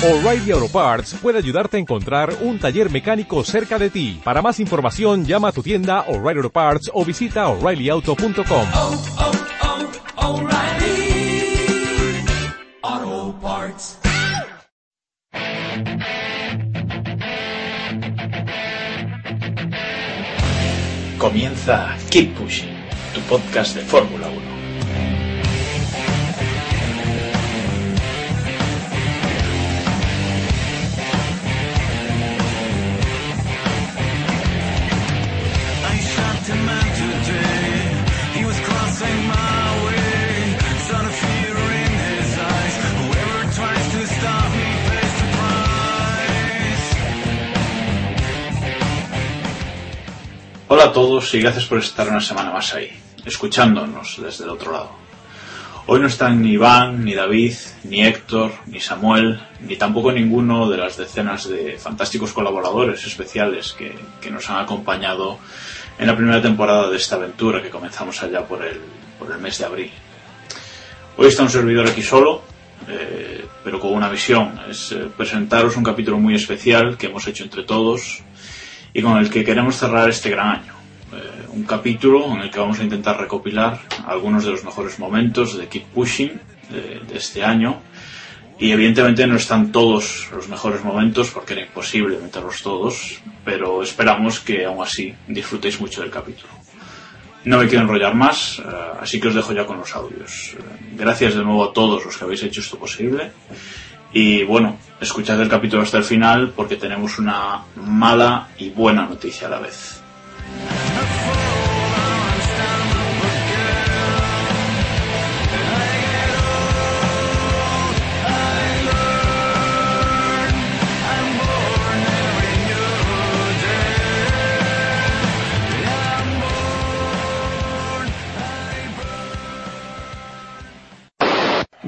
O'Reilly Auto Parts puede ayudarte a encontrar un taller mecánico cerca de ti. Para más información, llama a tu tienda O'Reilly Auto Parts o visita oreillyauto.com. oh, oh, Parts. Comienza Keep Pushing, tu podcast de Fórmula 1. Hola a todos y gracias por estar una semana más ahí, escuchándonos desde el otro lado. Hoy no están ni Iván, ni David, ni Héctor, ni Samuel, ni tampoco ninguno de las decenas de fantásticos colaboradores especiales que, que nos han acompañado en la primera temporada de esta aventura que comenzamos allá por el, por el mes de abril. Hoy está un servidor aquí solo, eh, pero con una visión, es eh, presentaros un capítulo muy especial que hemos hecho entre todos y con el que queremos cerrar este gran año. Eh, un capítulo en el que vamos a intentar recopilar algunos de los mejores momentos de Keep Pushing de, de este año. Y evidentemente no están todos los mejores momentos porque era imposible meterlos todos, pero esperamos que aún así disfrutéis mucho del capítulo. No me quiero enrollar más, eh, así que os dejo ya con los audios. Eh, gracias de nuevo a todos los que habéis hecho esto posible. Y bueno, escuchad el capítulo hasta el final porque tenemos una mala y buena noticia a la vez.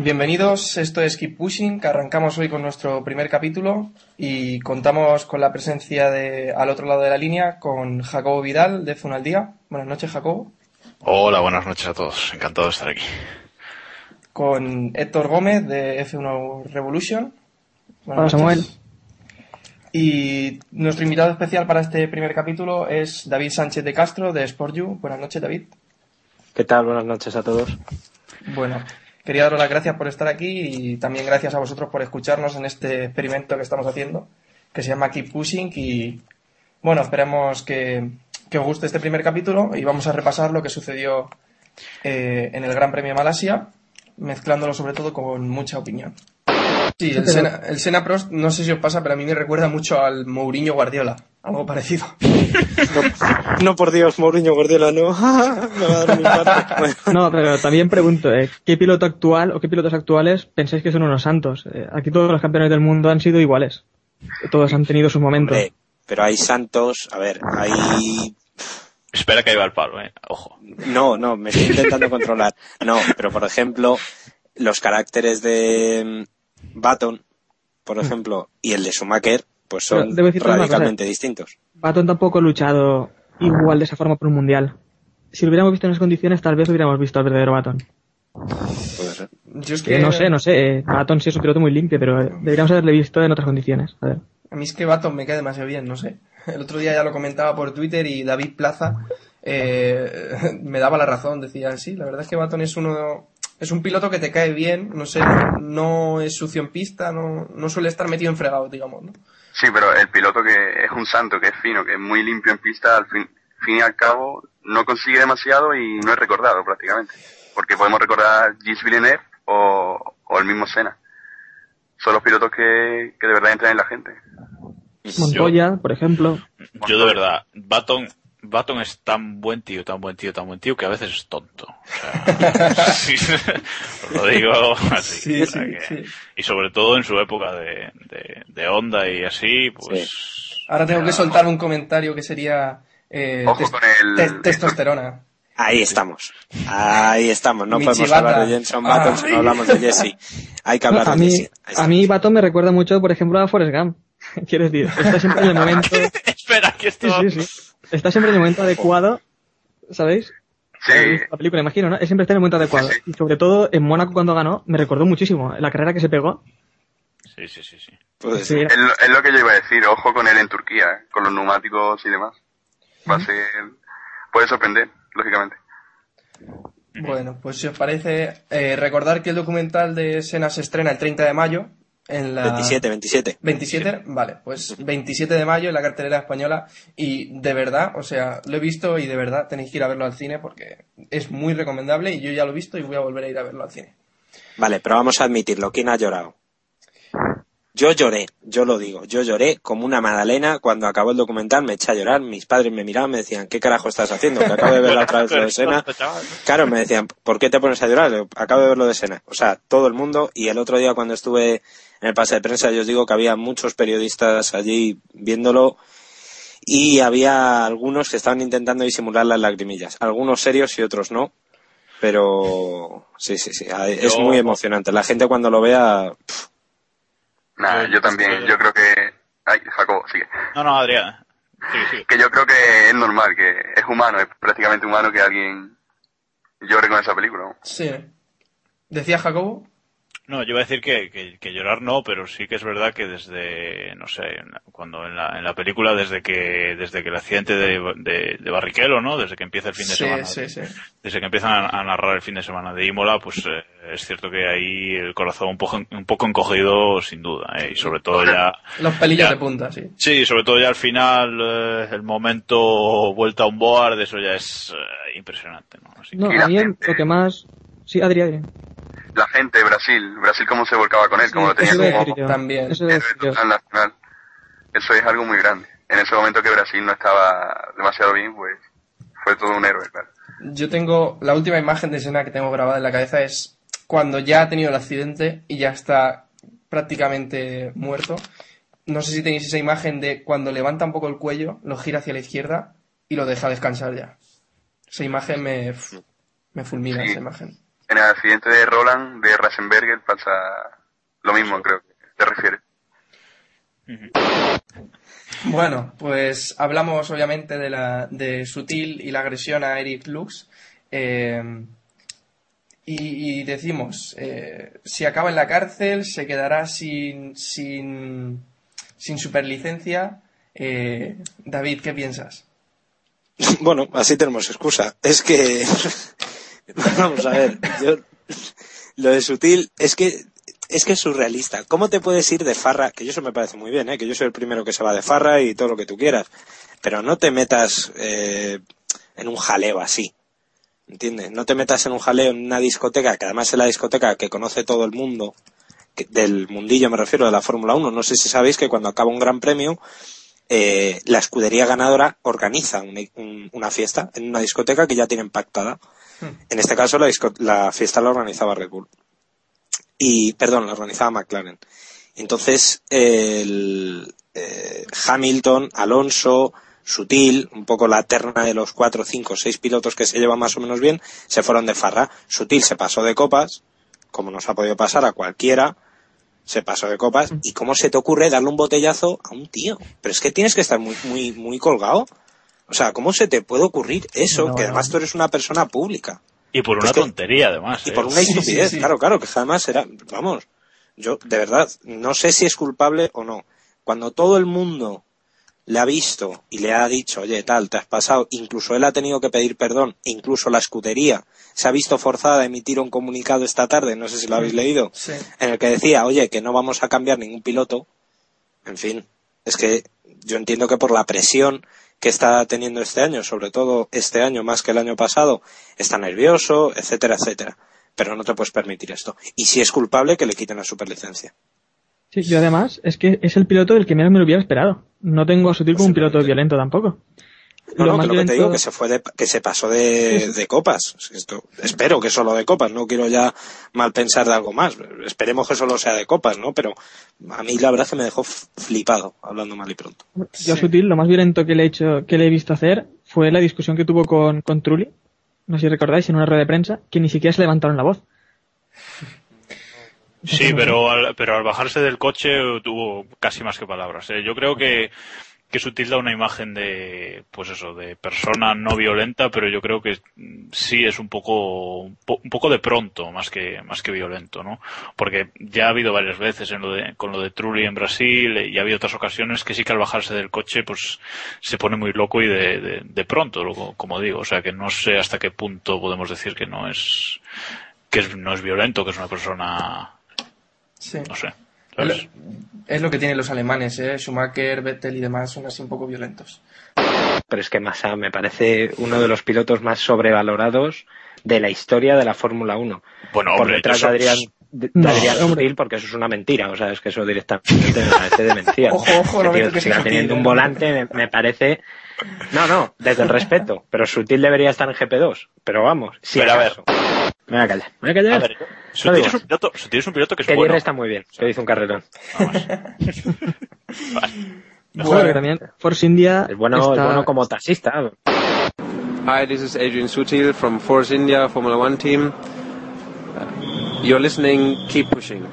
Bienvenidos, esto es Keep Pushing, que arrancamos hoy con nuestro primer capítulo y contamos con la presencia de, al otro lado de la línea con Jacobo Vidal de F1 al Día. Buenas noches, Jacobo. Hola, buenas noches a todos. Encantado de estar aquí. Con Héctor Gómez de F1 Revolution. Buenas Hola, noches. Y nuestro invitado especial para este primer capítulo es David Sánchez de Castro de SportU. Buenas noches, David. ¿Qué tal? Buenas noches a todos. Bueno, quería daros las gracias por estar aquí y también gracias a vosotros por escucharnos en este experimento que estamos haciendo, que se llama Keep Pushing y bueno, esperemos que, que os guste este primer capítulo y vamos a repasar lo que sucedió eh, en el Gran Premio de Malasia, mezclándolo sobre todo con mucha opinión. Sí, el Sena, el Sena Prost, no sé si os pasa, pero a mí me recuerda mucho al Mourinho Guardiola, algo parecido. No, por Dios, Mourinho Guardiola, no. Me va a dar un infarto. Bueno, No, pero también pregunto, ¿eh? ¿qué piloto actual o qué pilotos actuales pensáis que son unos santos? Eh, aquí todos los campeones del mundo han sido iguales. Todos han tenido sus momentos. hombre, pero hay santos, a ver, hay... Espera que ahí va el palo, eh. Ojo. No, no, me estoy intentando controlar. No, pero por ejemplo, los caracteres de mm, Baton, por ejemplo, y el de Schumacher, pues son radicalmente distintos. Baton tampoco ha luchado igual de esa forma por un mundial. Si lo hubiéramos visto en esas condiciones, tal vez hubiéramos visto al verdadero Baton. Puede ser. Yo es Que no sé, no sé. eh, Baton sí es un piloto muy limpio, pero eh, deberíamos haberle visto en otras condiciones. A ver. A mí es que Baton me cae demasiado bien, no sé. El otro día ya lo comentaba por Twitter y David Plaza eh, me daba la razón. Decía, sí, la verdad es que Baton es uno, es un piloto que te cae bien, no sé, no es sucio en pista, no, no suele estar metido en fregado, digamos, ¿no? Sí, pero el piloto que es un santo, que es fino, que es muy limpio en pista, al fin, fin y al cabo no consigue demasiado y no es recordado prácticamente. Porque podemos recordar Gilles Villeneuve o, o el mismo Senna. Son los pilotos que, que de verdad entran en la gente. Montoya, por ejemplo. Yo de verdad, Baton, Baton es tan buen tío, tan buen tío, tan buen tío que a veces es tonto. O sea, sí, os lo digo así. Sí, o sea sí, que- sí. Y sobre todo en su época de, de, de onda y así, pues... Ahora tengo que soltar un comentario que sería eh, Ojo tes- con el- te- testosterona. Ahí estamos. Ahí estamos. No podemos hablar de Jenson Button si no hablamos de Jesse. Hay que hablar a de mí, Jesse. A mí Baton me recuerda mucho, por ejemplo, a Forrest Gump. Quiero decir, está siempre en el momento. Espera, que esto... Sí, sí, sí. Está siempre en el momento adecuado, ¿sabéis? Sí, La película, imagino, ¿no? Siempre está en el momento adecuado. Sí, sí. Y sobre todo en Mónaco cuando ganó, me recordó muchísimo la carrera que se pegó. Sí, sí, sí, sí. Ser. Es lo, es lo que yo iba a decir, ojo con él en Turquía, ¿eh? con los neumáticos y demás. Va a ser... Puede sorprender, lógicamente. Bueno, pues si os parece, eh, recordar que el documental de Sena se estrena el 30 de mayo en la... 27, 27. 27, vale, pues 27 de mayo en la cartelera española y de verdad, o sea, lo he visto y de verdad tenéis que ir a verlo al cine porque es muy recomendable y yo ya lo he visto y voy a volver a ir a verlo al cine. Vale, pero vamos a admitirlo. ¿Quién ha llorado? Yo lloré, yo lo digo. Yo lloré como una magdalena cuando acabó el documental. Me eché a llorar. Mis padres me miraban, me decían, ¿qué carajo estás haciendo? Que acabo de ver otra vez lo de Sena. Claro, me decían, ¿por qué te pones a llorar? Acabo de ver lo de Sena. O sea, todo el mundo. Y el otro día cuando estuve en el pase de prensa, yo os digo que había muchos periodistas allí viéndolo. Y había algunos que estaban intentando disimular las lagrimillas. Algunos serios y otros no. Pero sí, sí, sí. Es muy emocionante. La gente cuando lo vea... pff, Nada, Yo- yo también, yo creo que... Ay, Jacobo, sigue. No, no, Adrián. Sigue, sigue. Que yo creo que es normal, que es humano, es prácticamente humano que alguien llore con esa película. Sí. ¿Decía Jacobo? No, yo iba a decir que, que, que llorar no, pero sí que es verdad que desde, no sé, en la- cuando en la, en la película, desde que, desde que el accidente de, de, de Barrichello, ¿no? Desde que empieza el fin de Sí, semana. sí, sí. Desde que empiezan a, a narrar el fin de semana de Imola, pues eh, es cierto que ahí el corazón un poco, un poco encogido, sin duda, ¿eh? y sobre todo ya, Los pelillos Ya. de punta, sí. sí, sobre todo ya al final, eh, el momento vuelta a un board, eso ya es eh, impresionante, ¿no? Así que- No, la a mí lo que más... Sí, Adri, Adri. La gente, Brasil, Brasil cómo se volcaba con él, cómo lo tenía como. También. Eso nacional. Eso es algo muy grande. En ese momento que Brasil no estaba demasiado bien, pues fue todo un héroe, claro. Yo tengo la última imagen de escena que tengo grabada en la cabeza es cuando ya ha tenido el accidente y ya está prácticamente muerto. No sé si tenéis esa imagen de cuando levanta un poco el cuello, lo gira hacia la izquierda y lo deja descansar ya. Esa imagen me, me fulmina, Sí. esa imagen. En el accidente de Roland, de Rasenberger, pasa lo mismo, creo que te refieres. Bueno, pues hablamos obviamente de, la, de Sutil y la agresión a Eric Lux. eh, y, y decimos, eh, si acaba en la cárcel, se quedará sin, sin, sin superlicencia. Eh, David, ¿qué piensas? Bueno, así tenemos excusa. Es que... Vamos a ver, yo... Lo de sutil es que es que es surrealista. ¿Cómo te puedes ir de farra? Que yo eso me parece muy bien, ¿eh? que yo soy el primero que se va de farra y todo lo que tú quieras. Pero no te metas eh, en un jaleo así. ¿Entiendes? No te metas en un jaleo en una discoteca, que además es la discoteca que conoce todo el mundo, del mundillo me refiero, de la Fórmula 1. No sé si sabéis que cuando acaba un gran premio, eh, la escudería ganadora organiza un- una fiesta en una discoteca que ya tienen pactada. En este caso, la, fiesta la organizaba Red Bull. Y, perdón, la organizaba McLaren. Entonces, el, eh, Hamilton, Alonso, Sutil, un poco la terna de los cuatro, cinco, seis pilotos que se llevan más o menos bien, se fueron de farra. Sutil se pasó de copas, como nos ha podido pasar a cualquiera, se pasó de copas. ¿Y cómo se te ocurre darle un botellazo a un tío? Pero es que tienes que estar muy, muy, muy colgado. O sea, ¿cómo se te puede ocurrir eso? No, que no. además tú eres una persona pública. Y por una Es que- tontería, además. Y ¿eh? por una Sí, estupidez, sí, sí. claro, claro, que además era, vamos, yo de verdad no sé si es culpable o no. Cuando todo el mundo le ha visto y le ha dicho, oye, tal, te has pasado, incluso él ha tenido que pedir perdón, e incluso la escudería se ha visto forzada a emitir un comunicado esta tarde, no sé si lo habéis leído, Sí. en el que decía, oye, que no vamos a cambiar ningún piloto. En fin, es que yo entiendo que por la presión que está teniendo este año, sobre todo este año más que el año pasado, está nervioso, etcétera, etcétera. Pero no te puedes permitir esto. Y si es culpable, que le quiten la superlicencia. Sí, yo además es que es el piloto del que menos me lo hubiera esperado. No tengo a Sutil como un piloto violento tampoco. No, Lo no, más que lo que te digo, que se fue de, que se pasó de, de copas. Esto, espero que solo de copas, no quiero ya mal pensar de algo más. Esperemos que solo sea de copas, ¿no? Pero a mí la verdad es que me dejó flipado, hablando mal y pronto. Yo a Sutil lo más violento que le he hecho, que le he visto hacer fue la discusión que tuvo con, con Trulli. No sé si recordáis, en una rueda de prensa, que ni siquiera se levantaron la voz. Sí, pero al, pero al bajarse del coche tuvo casi más que palabras. ¿eh? Yo creo que que Sutil da una imagen de, pues eso, de persona no violenta, pero yo creo que sí es un poco, un, po- un poco de pronto, más que, más que violento, ¿no? Porque ya ha habido varias veces en lo de, con lo de Trulli en Brasil eh, y ha habido otras ocasiones que sí que al bajarse del coche, pues se pone muy loco y de, de, de pronto, como digo, o sea que no sé hasta qué punto podemos decir que no es, que no es violento, que es una persona, Sí. no sé. Es lo, es lo que tienen los alemanes, ¿eh? Schumacher, Vettel y demás son así un poco violentos. Pero es que Massa me parece uno de los pilotos más sobrevalorados de la historia de la Fórmula 1. Bueno, Por hombre, detrás de Adrián, de, de No, Adrián hombre. Sutil, porque eso es una mentira. O sea, es que eso directamente me parece demencial. Ojo, ojo, no tío siga teniendo Sutil, un ¿eh? volante me, me parece... No, no, desde el respeto. Pero Sutil debería estar en GP2. Pero vamos, si Pero a ver. Me voy a callar. Me voy a callar. A ver, No Sutil digo es un piloto, Sutil es un piloto que es que bueno. Está muy bien. Que hizo un carrerón. Vamos. Bueno, que también Force India Es bueno, está- es bueno como taxista. Hi, this is Adrian Sutil from Force India Formula One team. Uh, you're listening, keep pushing.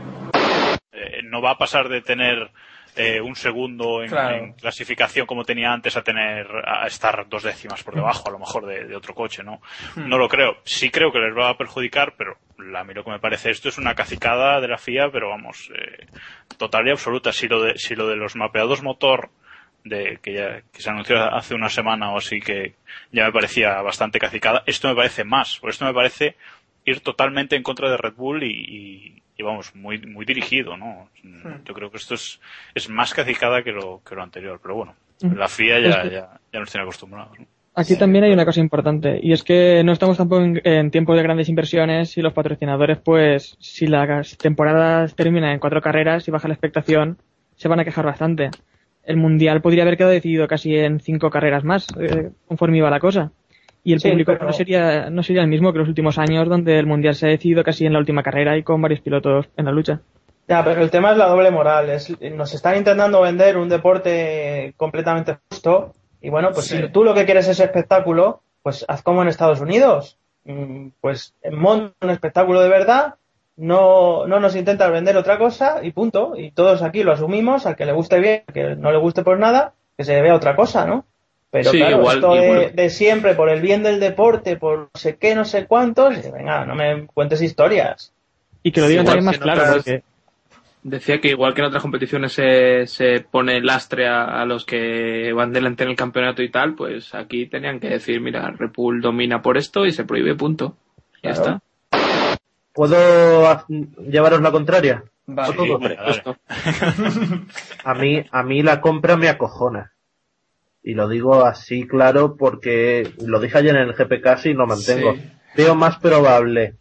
Eh, no va a pasar de tener eh, un segundo en, Claro. en clasificación como tenía antes a tener a estar dos décimas por debajo a lo mejor de, de otro coche no no lo creo. Sí creo que les va a perjudicar pero a mí lo que me parece esto es una cacicada de la FIA pero vamos eh, total y absoluta. Si lo de si lo de los mapeados motor de que ya que se anunció hace una semana o así que ya me parecía bastante cacicada esto me parece más. Por esto me parece ir totalmente en contra de Red Bull y, y- y vamos muy muy dirigido no yo creo que esto es es más cacicada que lo que lo anterior pero bueno la FIA ya, Es que- ya, ya nos tiene acostumbrados ¿no? Aquí también hay una cosa importante y es que no estamos tampoco en, en tiempos de grandes inversiones y los patrocinadores, pues, si las temporadas terminan en cuatro carreras y baja la expectación, se van a quejar bastante. El mundial podría haber quedado decidido casi en cinco carreras más, eh, conforme iba la cosa. Y el Sí, público pero- no sería no sería el mismo que los últimos años, donde el mundial se ha decidido casi en la última carrera y con varios pilotos en la lucha. Ya, pero el tema es la doble moral. Es, nos están intentando vender un deporte completamente justo. Y bueno, pues Sí. si tú lo que quieres es espectáculo, pues haz como en Estados Unidos. Mm, Pues monta un espectáculo de verdad, no, no nos intentas vender otra cosa y punto. Y todos aquí lo asumimos, al que le guste bien, al que no le guste por nada, que se vea otra cosa, ¿no? Pero Sí, claro, igual- esto de, igual. de siempre, por el bien del deporte, por no sé qué, no sé cuántos, venga, no me cuentes historias. Y que lo digan también más claro, otras- porque Decía que igual que en otras competiciones se, se pone lastre a, a los que van delante en el campeonato y tal, pues aquí tenían que decir, mira, Red Bull domina por esto y se prohíbe, punto. Ya Claro. está. ¿Puedo llevaros la contraria? A mí, a mí la compra me acojona. Y lo digo así claro porque lo dije ayer en el GPK y lo mantengo. Sí. Veo más probable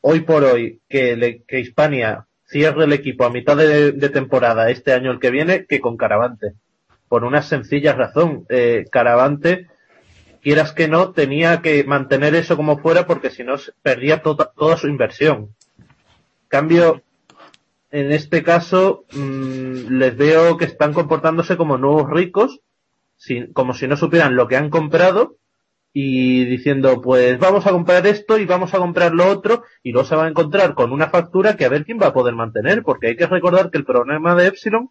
hoy por hoy que, le- que Hispania cierre el equipo a mitad de, de temporada este año el que viene que con Caravante. Por una sencilla razón. Eh, Caravante, quieras que no, tenía que mantener eso como fuera porque si no perdía toda, toda su inversión. Cambio, en este caso, mm, les veo que están comportándose como nuevos ricos, sin- como si no supieran lo que han comprado y diciendo, pues vamos a comprar esto y vamos a comprar lo otro y luego se van a encontrar con una factura que a ver quién va a poder mantener, porque hay que recordar que el problema de Epsilon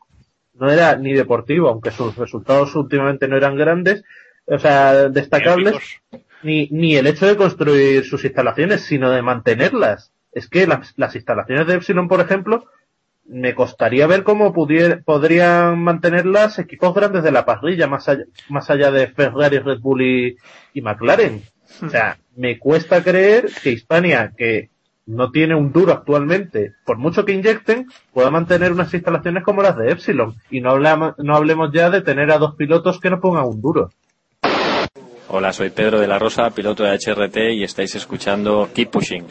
no era ni deportivo, aunque sus resultados últimamente no eran grandes, o sea, destacables, ni, ni el hecho de construir sus instalaciones, sino de mantenerlas. Es que las, las instalaciones de Epsilon, por ejemplo, me costaría ver cómo pudier- podrían mantenerlas equipos grandes de la parrilla, más allá, más allá de Ferrari, Red Bull y, y McLaren. O sea, me cuesta creer que Hispania, que no tiene un duro actualmente, por mucho que inyecten, pueda mantener unas instalaciones como las de Epsilon. Y no hablamos, no hablemos ya de tener a dos pilotos que no pongan un duro. Hola, soy Pedro de la Rosa, piloto de HRT y estáis escuchando Keep Pushing.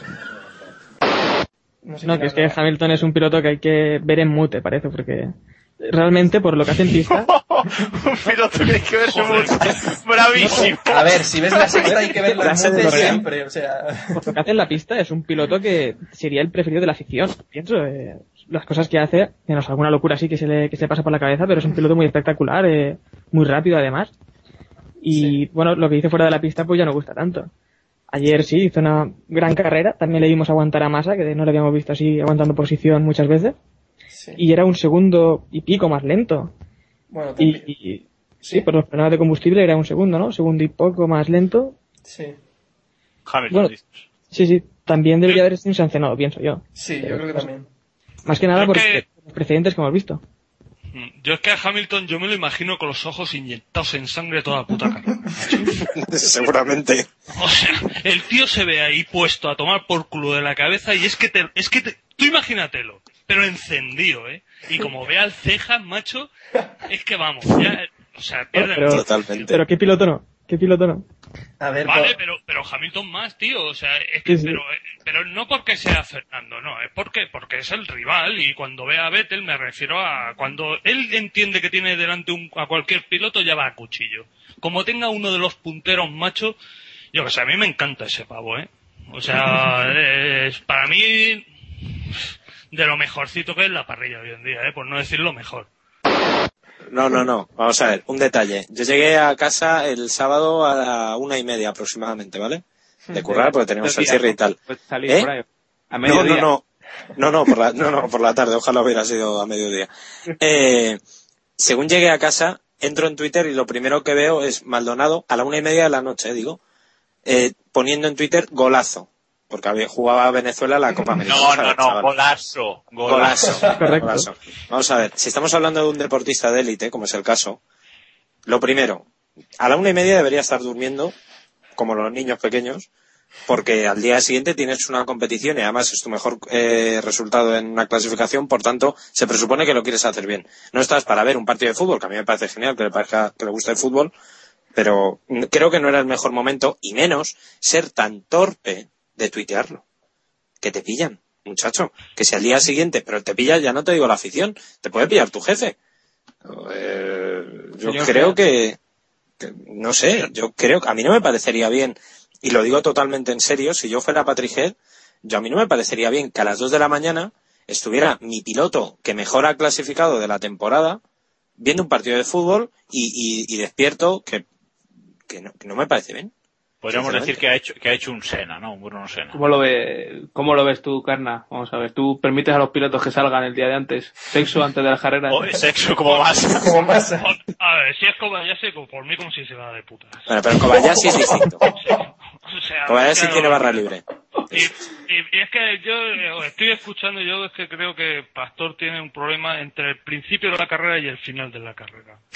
No, sé No, que es que. Hamilton es un piloto que hay que ver en mute, parece, porque realmente por lo que hace en pista, un piloto que hay que verse mucho. bravísimo A ver, si ves la sexta hay que verla en mute siempre, o sea... por lo que hace en la pista es un piloto que sería el preferido de la afición, pienso. eh, las cosas que hace, menos alguna locura sí que se le, que se le pasa por la cabeza, pero es un piloto muy espectacular, eh, muy rápido además. Y bueno, lo que hizo fuera de la pista pues ya no gusta tanto. Ayer sí hizo una gran carrera, también le dimos aguantar a Massa, que no le habíamos visto así aguantando posición muchas veces. Sí. Y era un segundo y pico más lento. Bueno, también- y Sí, por los problemas de combustible era un segundo, ¿no? Segundo y poco más lento. Sí. Hamilton, Bueno, sí, sí. También debería haber sido sancionado, pienso yo. Sí, yo creo que pues, también. Más que nada Creo por que- los precedentes que hemos visto. Mm, Yo es que a Hamilton yo me lo imagino con los ojos inyectados en sangre toda la puta cara. Seguramente. O sea, el tío se ve ahí puesto a tomar por culo de la cabeza y es que te, es que te- tú imagínatelo, pero encendido, ¿eh? Y como vea el cejas, macho, es que vamos, ya, o sea, pierde Pero, pero ¿qué piloto no? ¿Qué piloto no? A ver, Vale, pero, pero Hamilton más, tío. O sea, es que, Sí, sí. pero, pero no porque sea Fernando, no. Es porque, porque es el rival y cuando ve a Vettel me refiero a cuando él entiende que tiene delante un- a cualquier piloto ya va a cuchillo. Como tenga uno de los punteros machos, yo que sé, a mí me encanta ese pavo, ¿eh? O sea, es para mí de lo mejorcito que es la parrilla hoy en día, ¿eh? Por no decir lo mejor. No, no, no. Vamos a ver, un detalle. Yo llegué a casa el sábado a la una y media aproximadamente, ¿vale? De currar porque teníamos el cierre y tal. Pues salir ¿Eh? A No, mediodía. no, no. No, no, por la, no, no, por la tarde. Ojalá hubiera sido a mediodía. Eh, según llegué a casa, entro en Twitter y lo primero que veo es Maldonado a la una y media de la noche, digo, eh, poniendo en Twitter golazo. Porque había, jugaba Venezuela la Copa América. No, Vamos a no, ver, no, chaval. golazo. Golazo. Correcto. golazo. Vamos a ver, si estamos hablando de un deportista de élite, como es el caso, lo primero, a la una y media debería estar durmiendo, como los niños pequeños, porque al día siguiente tienes una competición y además es tu mejor eh, resultado en una clasificación, por tanto, se presupone que lo quieres hacer bien. No estás para ver un partido de fútbol, que a mí me parece genial, que le, parezca, que le guste el fútbol, pero creo que no era el mejor momento, y menos ser tan torpe de tuitearlo. Que te pillan, muchacho. Que si al día siguiente, pero te pilla, ya no te digo la afición, te puede pillar tu jefe. Eh, yo Señor creo que, que- no sé, yo creo que a mí no me parecería bien, y lo digo totalmente en serio, si yo fuera Patrick Head, yo a mí no me parecería bien que a las 2 de la mañana estuviera mi piloto que mejor ha clasificado de la temporada viendo un partido de fútbol y, y- y despierto que, que, no, que no me parece bien. Podríamos decir que ha hecho, que ha hecho un Sena, ¿no? Un Bruno Sena. ¿Cómo lo, ve, ¿Cómo lo ves tú, Carna? Vamos a ver, ¿tú permites a los pilotos que salgan el día de antes? ¿Sexo antes de la carrera? O sexo como más. Como más. A ver, si es Kobayashi, como por mí como si se va de putas. Bueno, pero Kobayashi es distinto. O sea, Kobayashi tiene barra libre. Y, y- es que yo eh, estoy escuchando, yo es que creo que Pastor tiene un problema entre el principio de la carrera y el final de la carrera.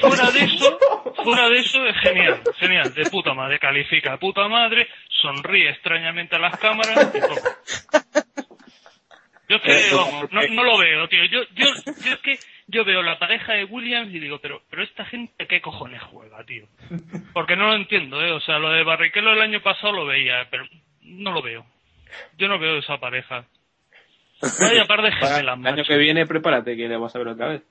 fuera de eso, fuera de eso es genial, genial, de puta madre, califica de puta madre, sonríe extrañamente a las cámaras y todo. Yo es que, Eh, vamos, no, no lo veo, tío. Yo, yo, yo es que yo veo la pareja de Williams y digo, pero, pero esta gente qué cojones juega, tío. Porque no lo entiendo, eh. O sea, lo de Barrichello el año pasado lo veía, pero no lo veo. Yo no veo esa pareja. Vaya par de gemelas, el año macho. que viene, prepárate que le vas a ver otra vez.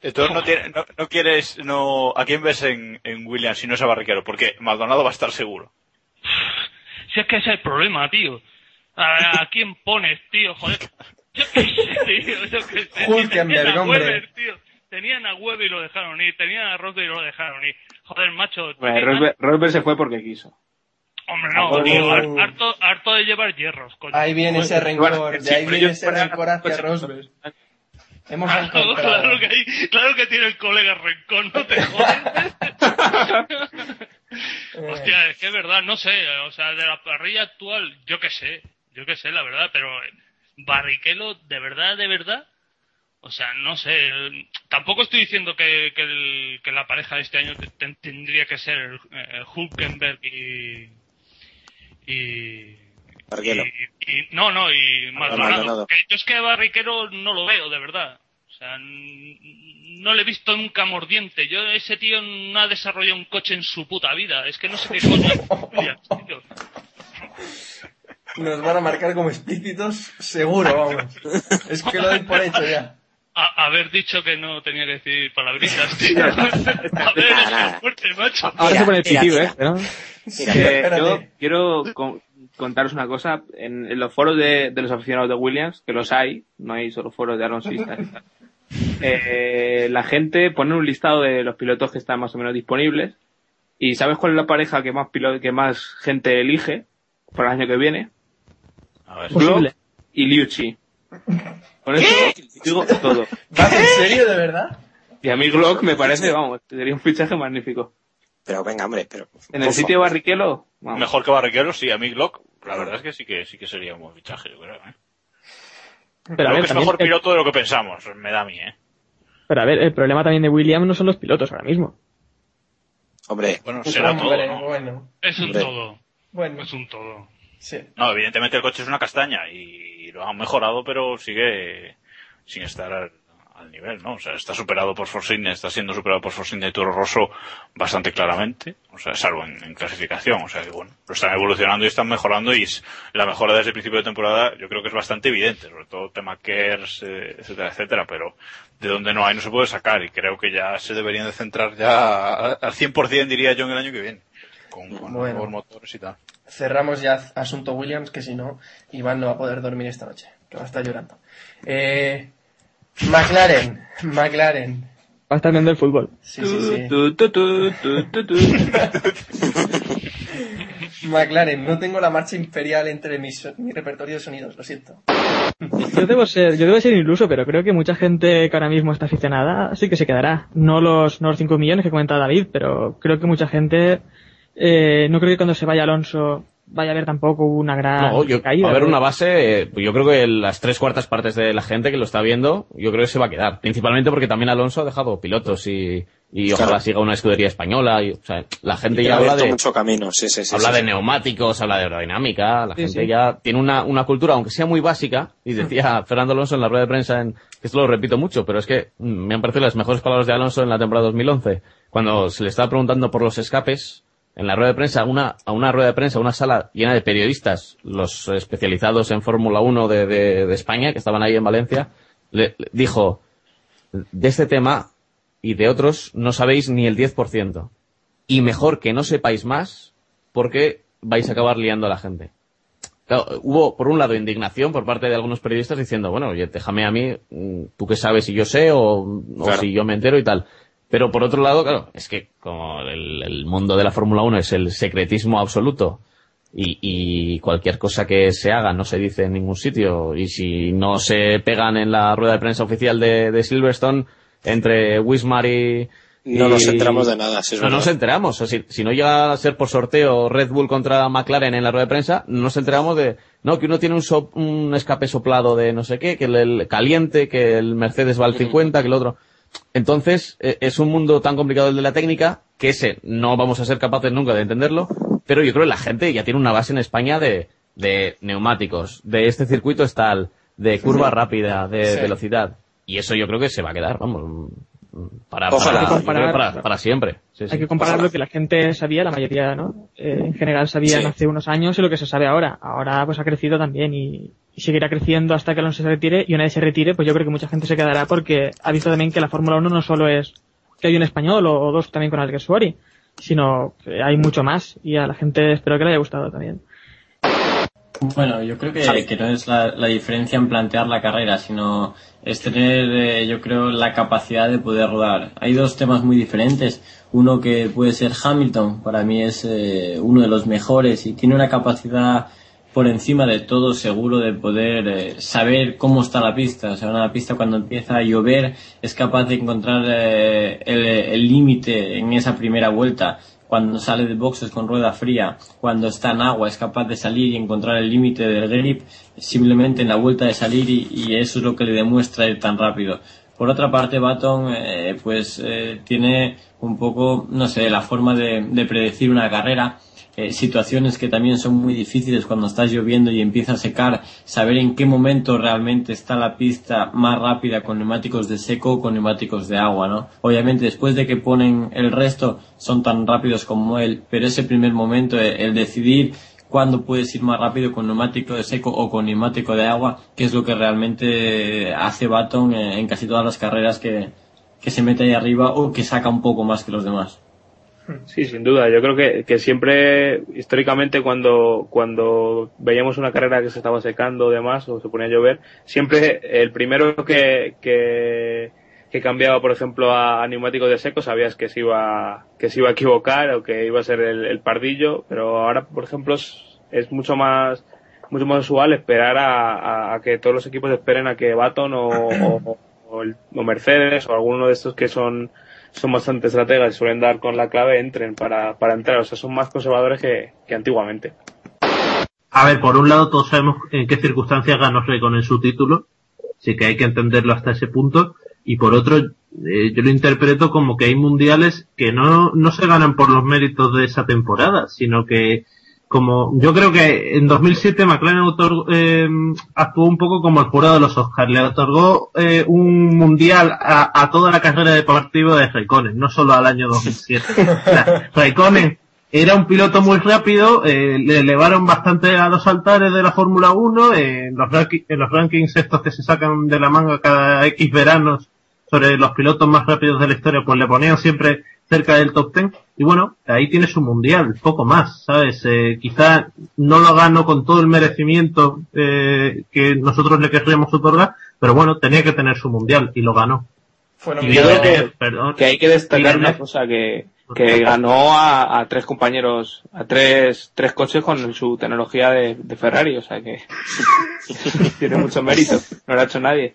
Entonces no, tiene- no, no quieres, no, ¿a quién ves en, en Williams si no es a Barriquero? Porque Maldonado va a estar seguro. Si es que ese es el problema, tío. ¿A, a quién pones, tío? Joder. Yo qué sé, tío. Yo qué sé. Hulkenberg, Tenían a hombre. Weber, tío. Tenían a Weber y lo dejaron ir. Tenían a Rosberg y lo dejaron ir. Joder, macho. Bueno, Rosberg, Rosberg se fue porque quiso. Hombre, no, Oh. tío. har- Harto, harto de llevar hierros, coño. Ahí viene ese rencor, de ahí viene ese rencor hacia Rosberg. Hemos Claro, encontrado. claro que, hay- claro que tiene el colega rencor, no te jodes. Hostia, es que es verdad, no sé, o sea, de la parrilla actual, yo qué sé, yo qué sé, la verdad, pero Barrichello, de verdad, de verdad, o sea, no sé, el- tampoco estoy diciendo que, que, el- que la pareja de este año te- te- tendría que ser el, eh, Hulkenberg y, y, Barrichello. y- y- no, no, y Maldonado. Yo es que a Barriquero no lo veo, de verdad. O sea, no le he visto nunca mordiente. Yo, ese tío no ha desarrollado un coche en su puta vida. Es que no sé qué coño. Nos van a marcar como explícitos, seguro, vamos. Es que lo doy por hecho ya. A- haber dicho que no tenía que decir palabritas, tío. a ver, nada. es fuerte, macho. Ahora se pone pitido. ¿eh? ¿No? Mira, Eh, yo quiero con- contaros una cosa. En, en los foros de, de los aficionados de Williams, que los hay, no hay solo foros de alonsistas. y tal, eh, la gente pone un listado de los pilotos que están más o menos disponibles. ¿Y sabes cuál es la pareja que más pilo- que más gente elige para el año que viene? A ver. Posible. y Liucci. Con eso digo todo. ¿Vas en serio, de verdad? Y a mí Glock me parece, vamos, sería un fichaje magnífico. Pero venga, hombre, pero. En el sitio de Barrichello, vamos. Mejor que Barrichello, sí, a mí Glock, la verdad es que sí que sí que sería un buen fichaje, yo creo. ¿eh? Pero a creo ver, que es mejor el- piloto de lo que pensamos, me da a mí, ¿eh? Pero a ver, el problema también de Williams no son los pilotos ahora mismo. Hombre. Bueno, será todo, ¿no? bueno. Es un Hombre. todo. Bueno. Es un todo. Sí. No, evidentemente el coche es una castaña y lo han mejorado, pero sigue sin estar al, al nivel, ¿no? O sea, está superado por Force India, está siendo superado por Force India y Toro Rosso bastante claramente, o sea, salvo en, en clasificación, o sea que bueno, lo están evolucionando y están mejorando y la mejora desde el principio de temporada yo creo que es bastante evidente, sobre todo tema KERS, eh, etcétera, etcétera, pero de donde no hay no se puede sacar y creo que ya se deberían de centrar ya al 100% diría yo en el año que viene, con, con Bueno. nuevos motores y tal. Cerramos ya asunto Williams, que si no, Iván no va a poder dormir esta noche, que va a estar llorando. Eh, McLaren, McLaren. Va a estar viendo el fútbol. Sí, sí. McLaren, no tengo la marcha imperial entre mi, so- mi repertorio de sonidos, lo siento. Yo debo ser, yo debo ser iluso, pero creo que mucha gente que ahora mismo está aficionada sí que se quedará. No los, no los 5 millones que comenta David, pero creo que mucha gente, eh, no creo que cuando se vaya Alonso vaya a haber tampoco una gran No, yo, caída. va a haber una base, eh, yo creo que las tres cuartas partes de la gente que lo está viendo, yo creo que se va a quedar. Principalmente porque también Alonso ha dejado pilotos y, y ojalá siga una escudería española. Y, o sea, la gente Y ya ha habla de, mucho camino, sí, sí, sí. habla sí, de sí. neumáticos, habla de aerodinámica, la Sí, gente sí. ya tiene una, una cultura, aunque sea muy básica, y decía Fernando Alonso en la rueda de prensa, en, que esto lo repito mucho, pero es que mm, me han parecido las mejores palabras de Alonso en la temporada 2011, cuando se le estaba preguntando por los escapes, en la rueda de prensa, una, a una rueda de prensa, una sala llena de periodistas, los especializados en Fórmula 1 de, de, de España, que estaban ahí en Valencia, le, le dijo, de este tema y de otros no sabéis ni el 10%. Y mejor que no sepáis más porque vais a acabar liando a la gente. Claro, hubo, por un lado, indignación por parte de algunos periodistas diciendo, bueno, oye, déjame a mí, mm, tú qué sabes si yo sé o, o si yo me entero y tal. Pero por otro lado, claro, es que como el, el mundo de la Fórmula 1 es el secretismo absoluto y, y cualquier cosa que se haga no se dice en ningún sitio y si no se pegan en la rueda de prensa oficial de, de Silverstone entre Wismar y... No nos enteramos de nada, es no verdad. nos enteramos. O sea, si, si no llega a ser por sorteo Red Bull contra McLaren en la rueda de prensa, no nos enteramos de, no, que uno tiene un, so- un escape soplado de no sé qué, que el, el caliente, que el Mercedes va al 50, que el otro. Entonces, eh, es un mundo tan complicado el de la técnica, que ese no vamos a ser capaces nunca de entenderlo, pero yo creo que la gente ya tiene una base en España de, de neumáticos, de este circuito es tal, de curva rápida, de Sí. velocidad. Y eso yo creo que se va a quedar, vamos, para, para, comparar- para, para siempre. Sí, sí. Hay que comparar lo que la gente sabía, la mayoría, ¿no? Eh, en general sabían Sí. hace unos años y lo que se sabe ahora. Ahora pues ha crecido también y, y seguirá creciendo hasta que Alonso se retire y una vez se retire pues yo creo que mucha gente se quedará porque ha visto también que la Fórmula 1 no solo es que hay un español o, o dos también con Alguersuari, sino que hay mucho más y a la gente espero que le haya gustado también. Bueno, yo creo que, que no es la, la diferencia en plantear la carrera, sino es tener, eh, yo creo, la capacidad de poder rodar. Hay dos temas muy diferentes. Uno que puede ser Hamilton, para mí es eh, uno de los mejores y tiene una capacidad por encima de todo seguro de poder eh, saber cómo está la pista. O sea, una pista cuando empieza a llover es capaz de encontrar eh, el el límite en esa primera vuelta cuando sale de boxes con rueda fría, cuando está en agua, es capaz de salir y encontrar el límite del grip simplemente en la vuelta de salir y, eso es lo que le demuestra ir tan rápido. Por otra parte, Baton eh, pues eh, tiene un poco, no sé, la forma de predecir una carrera, eh, situaciones que también son muy difíciles cuando está lloviendo y empieza a secar, saber en qué momento realmente está la pista más rápida con neumáticos de seco o con neumáticos de agua, ¿no? Obviamente después de que ponen el resto son tan rápidos como él, pero ese primer momento, eh, el decidir cuándo puedes ir más rápido con neumático de seco o con neumático de agua, que es lo que realmente hace Baton eh, en casi todas las carreras que, que se mete ahí arriba o que saca un poco más que los demás. Sí, sin duda. Yo creo que, que siempre, históricamente, cuando, cuando veíamos una carrera que se estaba secando o demás, o se ponía a llover, siempre el primero que, que, cambiaba, por ejemplo, a, a neumáticos de seco, sabías que se iba, que se iba a equivocar o que iba a ser el, pardillo, pero ahora, por ejemplo, es, es mucho más, mucho más usual esperar a, que todos los equipos esperen a que Baton o, o Mercedes o alguno de estos que son, son bastante estrategas y suelen dar con la clave entren para, para entrar. O sea, son más conservadores que, que antiguamente. A ver, por un lado todos sabemos en qué circunstancias ganó Raikkonen su título, así que hay que entenderlo hasta ese punto. Y por otro, eh, yo lo interpreto como que hay mundiales que no, no se ganan por los méritos de esa temporada, sino que como yo creo que en 2007 McLaren otorgó, eh, actuó un poco como el jurado de los Oscars, le otorgó eh, un mundial a, a toda la carrera deportiva de Raikkonen, no solo al año 2007. O sea, Raikkonen era un piloto muy rápido, eh, le elevaron bastante a los altares de la Fórmula 1, eh, en, los en los rankings estos que se sacan de la manga cada X veranos sobre los pilotos más rápidos de la historia, pues le ponían siempre cerca del top 10. Y bueno, ahí tiene su mundial, poco más, ¿sabes? Eh, quizá no lo ganó con todo el merecimiento eh, que nosotros le querríamos otorgar, pero bueno, tenía que tener su mundial y lo ganó. Y yo creo que, que hay que destacar una cosa que, que ganó a, a tres compañeros, a tres, tres coches con su tecnología de, de Ferrari, o sea que tiene mucho mérito, no lo ha hecho nadie.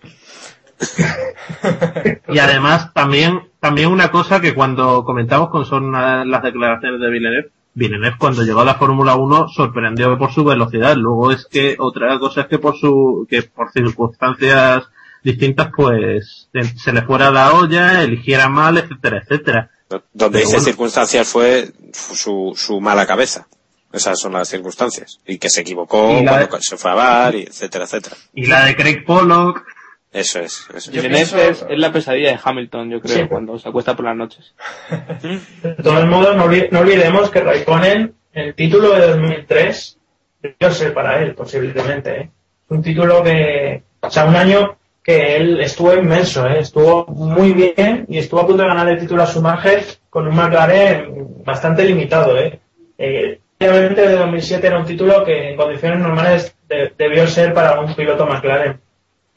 Y además también también una cosa que cuando comentamos con son eh, las declaraciones de Villeneuve, Villeneuve cuando llegó a la Fórmula 1 sorprendió por su velocidad. Luego es que otra cosa es que por su que por circunstancias distintas pues eh, se le fuera la olla, eligiera mal, etcétera, etcétera. Donde dice bueno. circunstancias fue su, su mala cabeza. Esas son las circunstancias. Y que se equivocó de- cuando se fue a bar, y etcétera, etcétera. Y la de Craig Pollock. Eso es. Eso es. Es, es la pesadilla de Hamilton, yo creo, Sí. cuando se acuesta por las noches. De todos modos, no, no olvidemos que Raikkonen, el título de 2003, yo sé para él, posiblemente. ¿eh? Un título que, o sea, un año que él estuvo inmenso, ¿eh? estuvo muy bien y estuvo a punto de ganar el título a Schumacher con un McLaren bastante limitado. ¿eh? Eh, obviamente de 2007 era un título que en condiciones normales de- debió ser para un piloto McLaren.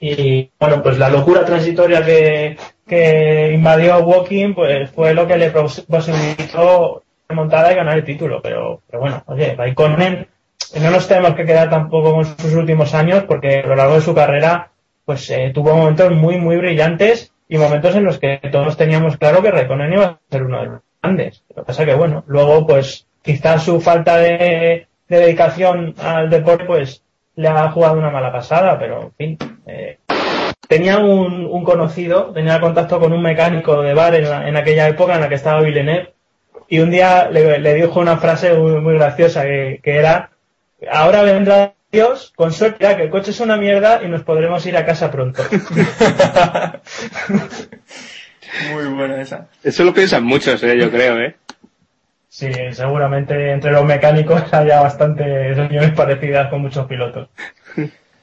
Y bueno, pues la locura transitoria que, que invadió Walking, pues fue lo que le pos- posibilitó remontar y ganar el título. Pero, pero bueno, oye, Raikkonen, no nos tenemos que quedar tampoco con sus últimos años, porque a lo largo de su carrera, pues eh, tuvo momentos muy, muy brillantes y momentos en los que todos teníamos claro que Raikkonen iba a ser uno de los grandes. Lo que pasa que, bueno, luego, pues quizás su falta de dedicación al deporte, pues le ha jugado una mala pasada, pero en fin. eh, tenía un, un conocido, tenía contacto con un mecánico de bar en, la- en aquella época en la que estaba Villeneuve, y un día le, le dijo una frase muy, muy graciosa que, que era, ahora vendrá Dios, con suerte, ya que el coche es una mierda y nos podremos ir a casa pronto. Muy buena esa. Eso lo piensan muchos, eh, yo creo, ¿eh? Sí, seguramente entre los mecánicos haya bastantes opiniones parecidas con muchos pilotos.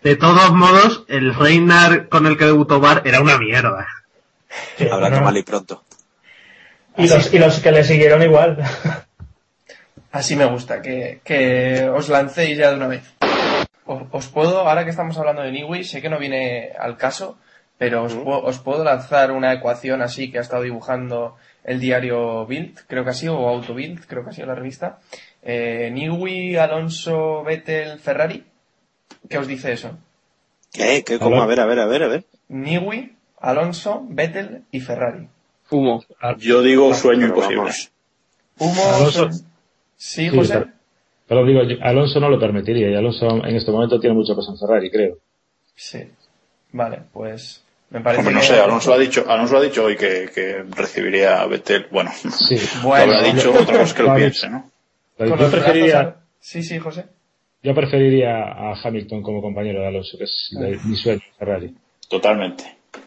De todos modos, el Reinar con el que debutó Bar era una mierda. Hablando mal y pronto. Y los, y los que le siguieron igual. Así me gusta, que, que os lancéis ya de una vez. Os, os puedo, ahora que estamos hablando de Niwi, sé que no viene al caso, pero os, puedo, os puedo lanzar una ecuación así que ha estado dibujando el diario Bild, creo que ha sido, o Auto Bild, creo que ha sido la revista. Eh, Niwi, Alonso, Vettel, Ferrari. ¿Qué os dice eso? ¿Qué? ¿Qué? ¿Cómo? A ver, a ver, a ver, a ver. Niwi, Alonso, Vettel y Ferrari. Humo. Yo digo sueño Pero imposible. vamos. Humo. Alonso- Sí, Sí, José. pero- Pero digo, yo- Alonso no lo permitiría y Alonso en este momento tiene mucho peso en Ferrari, creo. Sí. Vale, pues me parece Hombre, no que- sé, Alonso ha dicho, Alonso ha dicho hoy que, que recibiría a Vettel. Bueno, Bueno. lo habrá dicho, otra cosa que lo piense, ¿no? Yo preferiría, brazos Sí, sí, José. yo preferiría a Hamilton como compañero de Alonso, que es de- mi sueño Ferrari. Totalmente.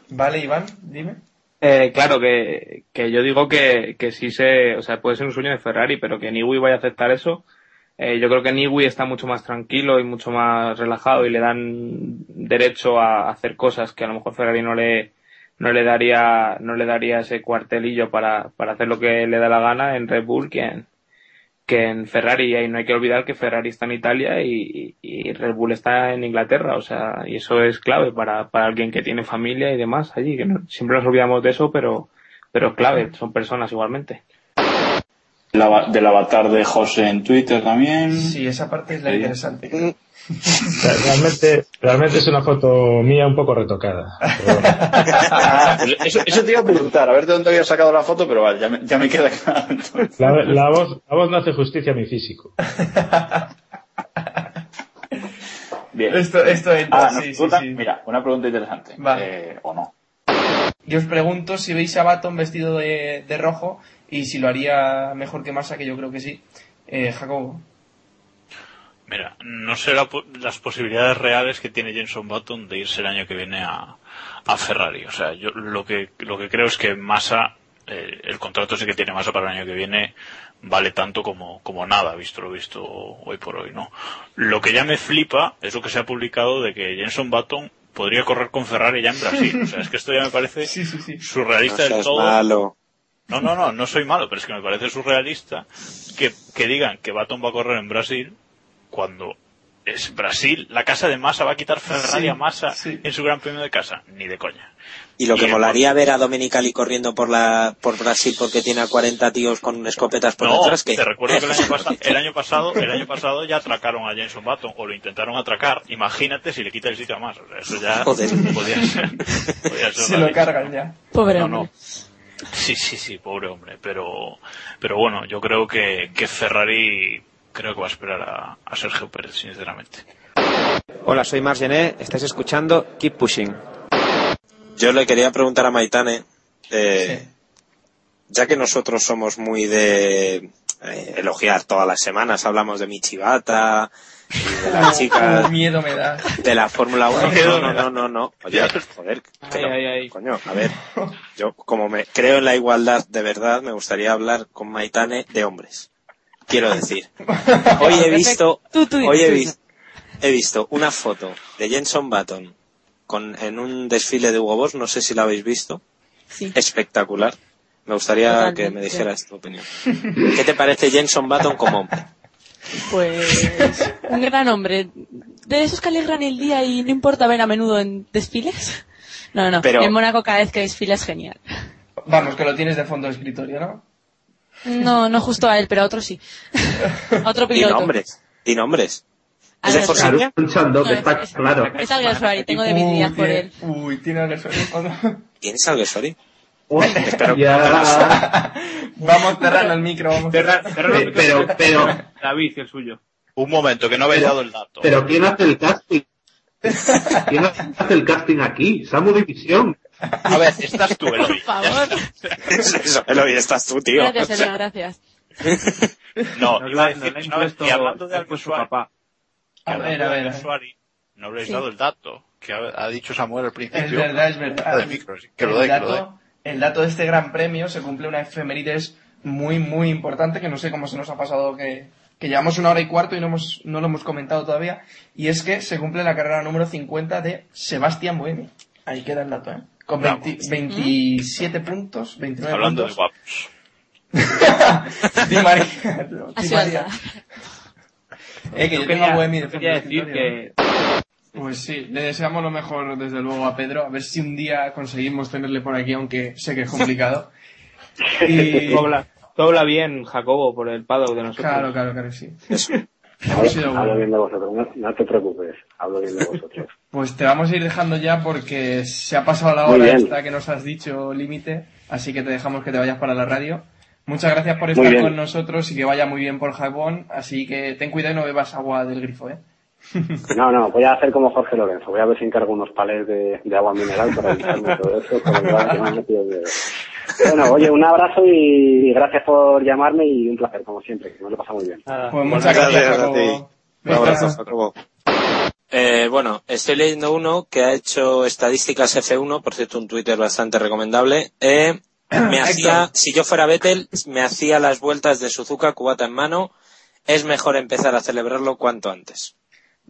Vale, Iván, dime. Eh, claro que, que yo digo que, que sí se, o sea, puede ser un sueño de Ferrari, pero que Niwi vaya a aceptar eso. Eh, yo creo que Niwi está mucho más tranquilo y mucho más relajado y le dan derecho a hacer cosas que a lo mejor Ferrari no le, no le daría, no le daría ese cuartelillo para, para hacer lo que le da la gana en Red Bull que en, que en Ferrari. Y no hay que olvidar que Ferrari está en Italia y, y Red Bull está en Inglaterra, o sea, y eso es clave para, para alguien que tiene familia y demás allí, que no- siempre nos olvidamos de eso, pero, pero es clave, son personas igualmente. Del avatar de José en Twitter también. Sí, esa parte es la interesante. Realmente, realmente es una foto mía un poco retocada. Pues eso, eso te iba a preguntar, a ver de dónde había sacado la foto, pero vale, ya me, ya me queda claro. La, la voz, la voz no hace justicia a mi físico. Bien. Esto, esto entra, Ah, nos sí, sí, preguntan- sí. Mira, una pregunta interesante. Vale. Eh, ¿O no? Yo os pregunto si veis a Baton vestido de, de rojo y si lo haría mejor que Massa, que yo creo que sí. Eh, Jacobo. Mira, no sé la las posibilidades reales que tiene Jenson Button de irse el año que viene a, a Ferrari. O sea, yo lo que, lo que creo es que Massa, eh, el contrato ese que tiene Massa para el año que viene, vale tanto como, como nada, visto lo visto hoy por hoy, ¿no? Lo que ya me flipa es lo que se ha publicado de que Jenson Button podría correr con Ferrari ya en Brasil. O sea, es que esto ya me parece surrealista No del todo. malo. No, no, no, no soy malo, pero es que me parece surrealista que, que digan que Baton va a correr en Brasil cuando es Brasil, la casa de Massa va a quitar Ferrari Sí, a Massa en su gran premio de casa. Ni de coña. Y lo que Y el- molaría ver a Domenicali corriendo por la por Brasil porque tiene a 40 tíos con escopetas por No, detrás que te recuerdo que el año, el año pasado, el año pasado ya atracaron a Jenson Button o lo intentaron atracar. Imagínate si le quita el sitio a Massa. O sea, eso ya Joder. podía ser. podía ser Se lo cargan ya. Pobre No, hombre. no. Sí, sí, sí, pobre hombre. Pero, pero bueno, yo creo que, que Ferrari creo que va a esperar a, a Sergio Pérez, sinceramente. Hola, soy Margené, estáis escuchando Keep Pushing. Yo le quería preguntar a Maitane, eh, ya que nosotros somos muy de eh, elogiar todas las semanas, hablamos de Michibata, y de las chicas, miedo me da. de la Fórmula 1. Miedo No, no, no, no, no. Oye, joder, pero, Ay, ay, ay. coño, a ver, yo como me creo en la igualdad de verdad, me gustaría hablar con Maitane de hombres. Quiero decir, hoy he visto, hoy he visto, he visto una foto de Jenson Button con, en un desfile de Hugo Boss, no sé si la habéis visto. Espectacular. Me gustaría Totalmente. que me dijeras tu opinión. ¿Qué te parece Jenson Button como hombre? Pues un gran hombre. De esos que alegran el día y no importa ver a menudo en desfiles. No, no. Pero- En Mónaco cada vez que desfila es genial. Vamos, que lo tienes de fondo de escritorio, ¿no? No, no justo a él, pero a otro sí. A otro piloto. nombres, di nombres. ¿Es de? Escuchando, que No, está es- claro. Es Alguer Ferrari, tengo debilidad por él. Uy, tiene fondo. ¿Tienes algo, Hostia. Vamos cerrando el micro, vamos Cerrar, cerrar Pe- los pero- pero- David, el suyo. Un momento, que no habéis dado el dato. Pero ¿quién hace el casting? ¿Quién hace el casting aquí? Samu División. A ver, estás tú, Eloy. Por favor. Eso, Eloy, estás tú, tío. Gracias, Elena, gracias. No, Nos iba a decir no, y hablando de Alguersuari, papá. A ver, a ver. No habréis Sí. dado el dato que ha, ha dicho Samuel al principio. Es verdad, es verdad. De micro, que lo el, dé, que lo dé. El dato de este gran premio se cumple una efemérides muy, muy importante que no sé cómo se nos ha pasado que, que llevamos una hora y cuarto y no, hemos, no lo hemos comentado todavía. Y es que se cumple la carrera número 50 de Sebastián Buemi. Ahí queda el dato, ¿eh? Con Bravo. 20 27 puntos, 29 Hablando de puntos. guapos. Di María. Di María. Eh, que yo, tengo a Buemi de de decir que Pues sí, le deseamos lo mejor desde luego a Pedro, a ver si un día conseguimos tenerle por aquí, aunque sé que es complicado. Y... todo habla, todo habla bien Jacobo por el paddock de nosotros. Claro, claro, claro, sí. Hablo, bien de vosotros, no, no te preocupes, hablo bien de vosotros. Pues te vamos a ir dejando ya porque se ha pasado la hora esta que nos has dicho límite, así que te dejamos que te vayas para la radio. Muchas gracias por estar con nosotros y que vaya muy bien por Japón, así que ten cuidado y no bebas agua del grifo, ¿eh? No, no, voy a hacer como Jorge Lorenzo, voy a ver si encargo unos palés de, de agua mineral para evitarme todo eso. Bueno, oye, un abrazo y gracias por llamarme y un placer, como siempre, que me lo he pasado muy bien. Pues muchas gracias, Jacobo. Un abrazo, Jacobo. Eh, bueno, estoy leyendo uno que ha hecho estadísticas F1, por cierto, un Twitter bastante recomendable. Eh, me hacía, si yo fuera Vettel, me hacía las vueltas de Suzuka cubata en mano. Es mejor empezar a celebrarlo cuanto antes.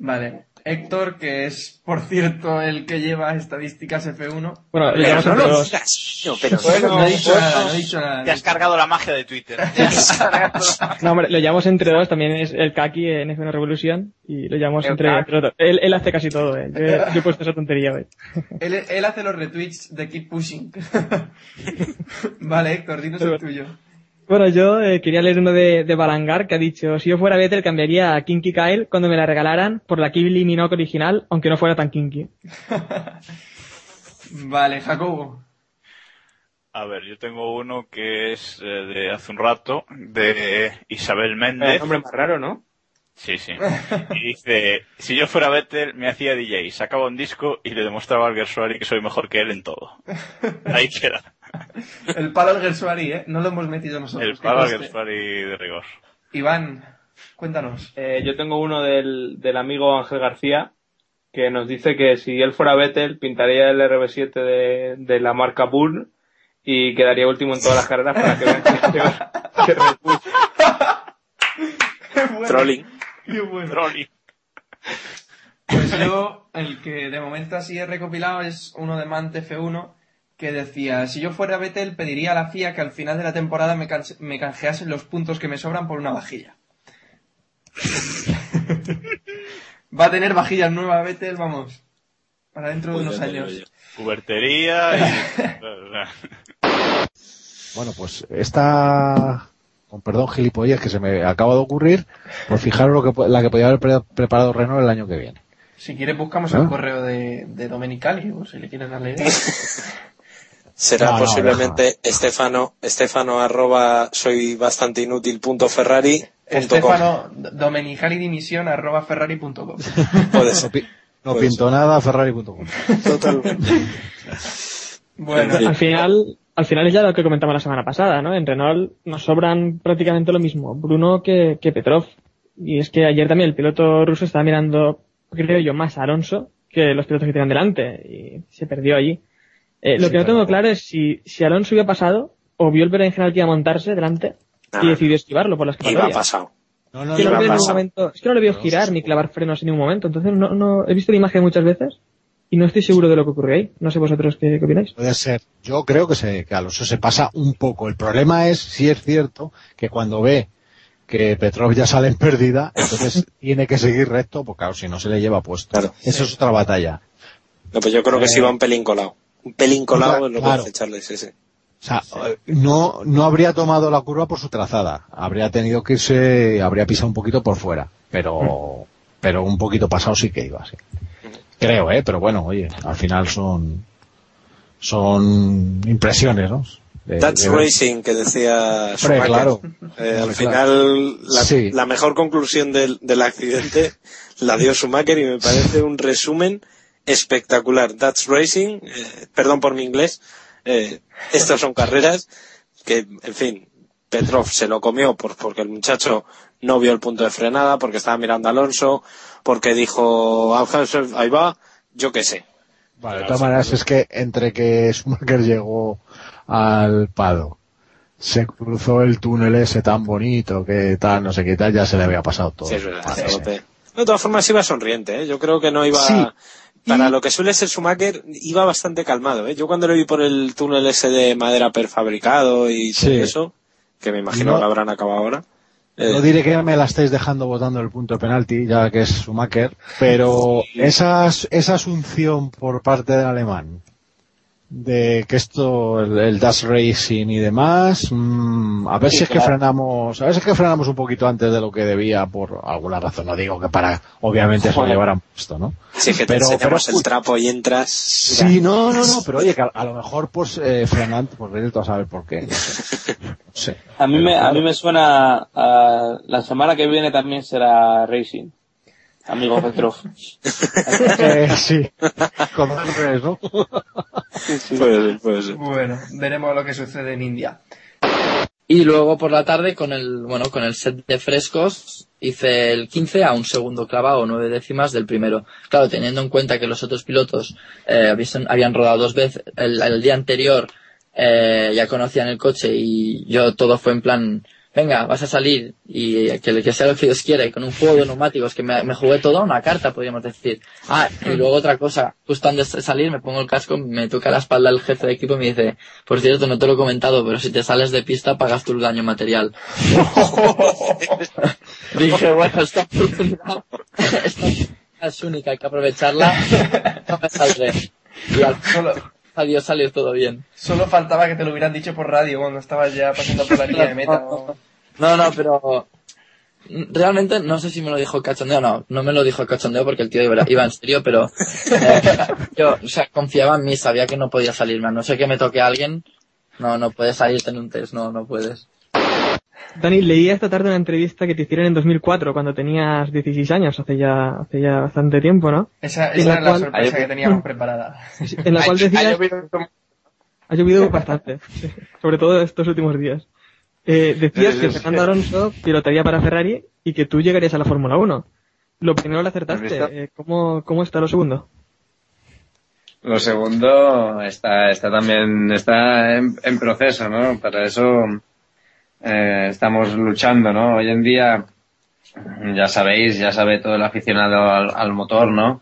Vale. Héctor, que es, por cierto, el que lleva estadísticas F1. Bueno, lo Pero llamamos no entre lo dos. digas, no, pero Bueno, no he dicho nada, no he dicho nada. Te has cargado la magia de Twitter. No, hombre, lo llamamos entre dos, también es el Kaki en F1 Revolution y lo llamamos El entre, entre dos. Él, él hace casi todo, eh. Yo, yo he puesto esa tontería hoy. Él, él hace los retweets de Keep Pushing. vale, Héctor, dinos el tuyo. Bueno, yo eh, quería leer uno de, de Balangar que ha dicho, si yo fuera Vettel cambiaría a Kinky Kyle cuando me la regalaran por la Kylie Minogue original, aunque no fuera tan kinky. Vale, Jacobo. A ver, yo tengo uno que es eh, de hace un rato, de Isabel Méndez. El nombre más raro, ¿no? Sí, sí. Y dice, si yo fuera Vettel, me hacía DJ, sacaba un disco y le demostraba al Gersuari que soy mejor que él en todo. Ahí queda. El palo al Gersuari, ¿eh? No lo hemos metido nosotros. El que palo al conste. Gersuari de rigor. Iván, cuéntanos. Eh, yo tengo uno del, del amigo Ángel García que nos dice que si él fuera Vettel pintaría el RB7 de, de la marca Bull y quedaría último en todas las carreras para que vean que que Red Bull. Trolling. Qué bueno. Trolling. Pues yo, el que de momento así he recopilado es uno de Mante F1 que decía, si yo fuera Vettel pediría a la FIA que al final de la temporada me, canse- me canjeasen los puntos que me sobran por una vajilla. Va a tener vajillas nuevas Vettel, vamos, para dentro de unos años. Cubertería y... Bueno, pues esta, con perdón, gilipollas que se me acaba de ocurrir, pues fijaros lo que, la que podía haber pre- preparado Renault el año que viene. Si quieres buscamos ¿Ah? el correo de, de Domenicali, o si le quieres darle idea. Será No, no, posiblemente Estefano, Estefano arroba soy bastante inútil punto Ferrari punto com. Estefano Domenicali dimisión arroba ferrari.com. Puede ser. No pinto nada, Ferrari.com. Bueno, al final, al final es ya lo que comentamos la semana pasada, ¿no? En Renault nos sobran prácticamente lo mismo Bruno que, que Petrov. Y es que ayer también el piloto ruso estaba mirando, creo yo, más a Alonso que los pilotos que tenían delante y se perdió allí. Eh, lo que no tengo claro es si, si Alonso hubiera pasado o vio el berenjenal que iba a montarse delante y Ah. decidió esquivarlo por las Iba escapatorias. pasado. No, Es que, no iba lo veo en ningún pasado. momento- es que no le veo girar ni clavar frenos en ningún momento. Entonces no, no, he visto la imagen muchas veces y no estoy seguro de lo que ocurrió ahí. No sé vosotros qué, qué opináis. Puede ser. Yo creo que, se, que Alonso se pasa un poco. El problema es, si es cierto, que cuando ve que Petrov ya sale en pérdida, entonces tiene que seguir recto, porque claro, si no se le lleva puesto. Claro. Eso es otra batalla. No, pues yo creo que Eh, sí va un pelín colado. Un pelín colado es lo que claro. hace echarle, sí, sí. O sea, no, no habría tomado la curva por su trazada. Habría tenido que irse, habría pisado un poquito por fuera. Pero, pero un poquito pasado sí que iba, sí. Creo, eh, pero bueno, oye, al final son, son impresiones, ¿no? De- That's de Racing, que decía claro. Eh, al final, la, Sí. la mejor conclusión del, del accidente la dio Schumacher y me parece un resumen espectacular. That's Racing, eh, perdón por mi inglés, eh, estas son carreras que, en fin, Petrov se lo comió por, porque el muchacho no vio el punto de frenada, porque estaba mirando a Alonso, porque dijo, "Ah, ahí va, yo qué sé. Vale, de todas maneras es que entre que Schumacher llegó al Pado, se cruzó el túnel ese tan bonito que tal, no sé qué tal, ya se le había pasado todo. Sí, es verdad, Vale, a sí. tope. De todas formas iba sonriente, ¿eh? yo creo que no iba... Sí. Para lo que suele ser Schumacher, iba bastante calmado. ¿eh? Yo cuando lo vi por el túnel ese de madera prefabricado y todo Sí. eso, que me imagino No- que lo habrán acabado ahora. eh, No diré que me la estáis dejando votando el punto de penalti, ya que es Schumacher, pero esa, esa asunción por parte del alemán de que esto, el, el Dash Racing y demás, mm, a ver Sí, si es que frenamos, a ver si es que frenamos un poquito antes de lo que debía por alguna razón. No digo que para, obviamente, se lo Joder. llevaran puesto, ¿no? sí, que te pero- enseñamos pero- el trapo y entras... Sí, no, no, no, pero oye, que a, a lo mejor pues eh, frenando, pues vete tú a saber por qué. No sé. No sé. A mí, me, a mí me suena a la semana que viene también será Racing. Amigo Petrov. Eh, sí, con dos Rs, ¿no? Puede ser, puede ser. Bueno, veremos lo que sucede en India. Y luego por la tarde con el, bueno, con el set de frescos hice el 15 a un segundo clavado, nueve décimas del primero. Claro, teniendo en cuenta que los otros pilotos eh, habían, habían rodado dos veces el, el día anterior, eh, ya conocían el coche y yo todo fue en plan, venga, vas a salir y que, que sea lo que Dios quiera y con un juego de neumáticos que me, me jugué toda una carta, podríamos decir. Ah, y luego otra cosa, justo antes de salir me pongo el casco, me toca la espalda el jefe de equipo y me dice, por cierto, no te lo he comentado, pero si te sales de pista pagas tu daño material. Dije, bueno, esta oportunidad, esta oportunidad es única, hay que aprovecharla, no me saldré. Y al, Solo, debió salir todo bien. Solo faltaba que te lo hubieran dicho por radio cuando estabas ya pasando por la línea de meta. ¿no? No, no, pero realmente no sé si me lo dijo cachondeo no, no me lo dijo cachondeo porque el tío iba, iba en serio, pero eh, yo, o sea, confiaba en mí, sabía que no podía salirme, a no sé que me toque a alguien, no, no puedes salirte en un test, no, no puedes. Dani, leía esta tarde una entrevista que te hicieron en 2004 cuando tenías 16 años, hace ya, hace ya bastante tiempo, ¿no? Esa, esa la era la cual- sorpresa que teníamos preparada. En la cual ha decías... llovido Ha llovido bastante, sobre todo estos últimos días. Eh, decías que. Fernando Alonso pilotaría para Ferrari y que tú llegarías a la Fórmula 1. Lo primero lo acertaste. Eh, ¿cómo, ¿Cómo está lo segundo? Lo segundo está, está también está en, en proceso, ¿no? Para eso eh, estamos luchando, ¿no? Hoy en día, ya sabéis, ya sabe todo el aficionado al, al motor, ¿no?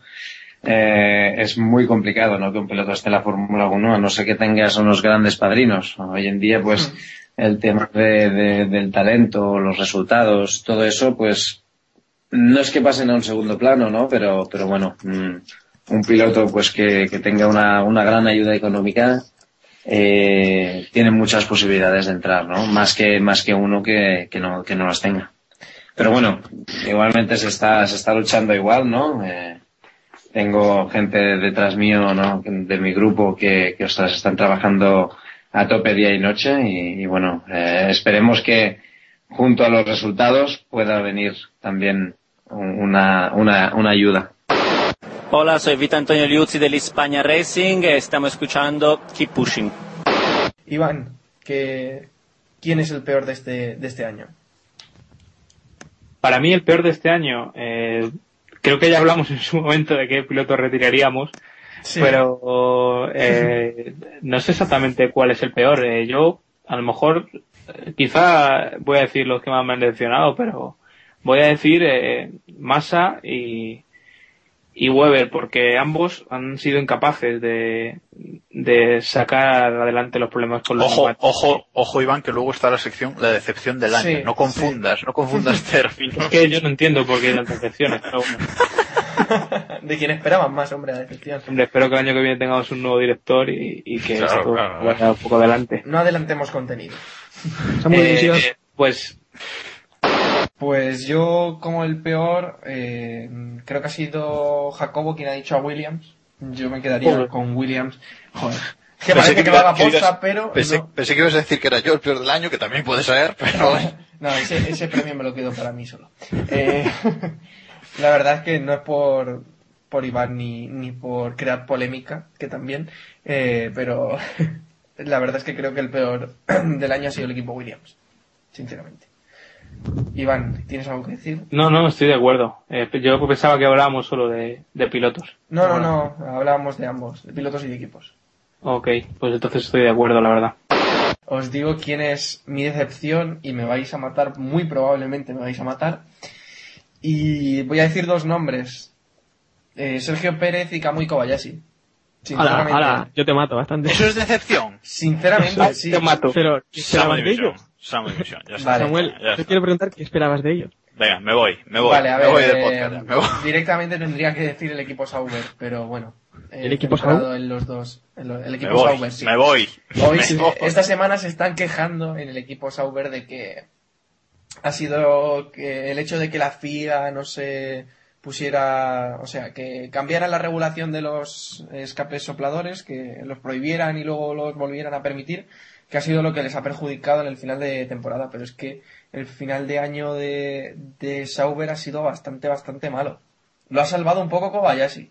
Eh, es muy complicado, ¿no? Que un piloto esté en la Fórmula 1, a no ser que tengas unos grandes padrinos. Hoy en día, pues, el tema de, de- del talento, los resultados, todo eso, pues, no es que pasen a un segundo plano, ¿no? Pero, pero bueno, mm, un piloto pues que, que tenga una, una gran ayuda económica eh, tiene muchas posibilidades de entrar, ¿no? Más que, más que uno que, que no, que no las tenga. Pero bueno, igualmente se está, se está luchando igual, ¿no? Eh, tengo gente detrás mío, ¿no? De mi grupo que, que ostras, están trabajando a tope día y noche y, y bueno, eh, esperemos que junto a los resultados pueda venir también una, una, una ayuda. Hola, soy Vito Antonio Liuzzi del España Racing estamos escuchando Keep Pushing. Iván, que, ¿quién es el peor de este, de este año? Para mí el peor de este año, eh, creo que ya hablamos en su momento de qué piloto retiraríamos, Sí. pero eh, no sé exactamente cuál es el peor. Eh, yo, a lo mejor, quizá voy a decir los que más me han decepcionado, pero voy a decir eh, Massa y, y Weber, porque ambos han sido incapaces de, de sacar adelante los problemas con los Ojo, ojo, ojo, Iván, que luego está la sección La decepción del año. Sí, no confundas, no confundas términos. Es que yo no entiendo por qué tantas decepciones, pero bueno. De quien esperaban más, hombre, la decepción. Hombre, espero que el año que viene tengamos un nuevo director y, y que Claro, esto claro. vaya un poco adelante. No adelantemos contenido. Eh, eh, pues Pues yo, como el peor, eh, creo que ha sido Jacobo quien ha dicho a Williams. Yo me quedaría Joder. con Williams. Joder. Que Pensé parece que, que que ibas- posta, pero. Pensé, no. pensé que ibas a decir que era yo el peor del año, que también puede ser, pero... No, ese, ese premio me lo quedo para mí solo. Eh, la verdad es que no es por, por Iván ni, ni por crear polémica, que también, eh, pero la verdad es que creo que el peor del año ha sido el equipo Williams, sinceramente. Iván, ¿tienes algo que decir? no, no, estoy de acuerdo. Eh, yo pensaba que hablábamos solo de, de pilotos. No, no, no, hablábamos de ambos, de pilotos y de equipos. Ok, pues entonces estoy de acuerdo, la verdad. Os digo quién es mi decepción y me vais a matar, muy probablemente me vais a matar. Y voy a decir dos nombres. Eh, Sergio Pérez y Kamui Kobayashi. Ala, ala, yo te mato bastante. ¿Eso es decepción? Sinceramente, sí. Te mato. Pero, ¿qué Sama esperabas de ellos? sama división, ya está. Vale. Samuel, Ya te está. quiero preguntar qué esperabas de ellos. Venga, me voy, me voy. Vale, a me ver, voy del eh, podcast. ya, me voy. directamente tendría que decir el equipo Sauber, pero bueno. eh, ¿El equipo Sauber? En los dos. en lo- el Me equipo voy, Sauber, sí. me voy. Hoy, me sí, voy. esta semana se están quejando en el equipo Sauber de que ha sido que el hecho de que la FIA no se pusiera, o sea, que cambiara la regulación de los escapes sopladores, que los prohibieran y luego los volvieran a permitir, que ha sido lo que les ha perjudicado en el final de temporada. Pero es que el final de año de, de Sauber ha sido bastante, bastante malo. Lo ha salvado un poco Kobayashi.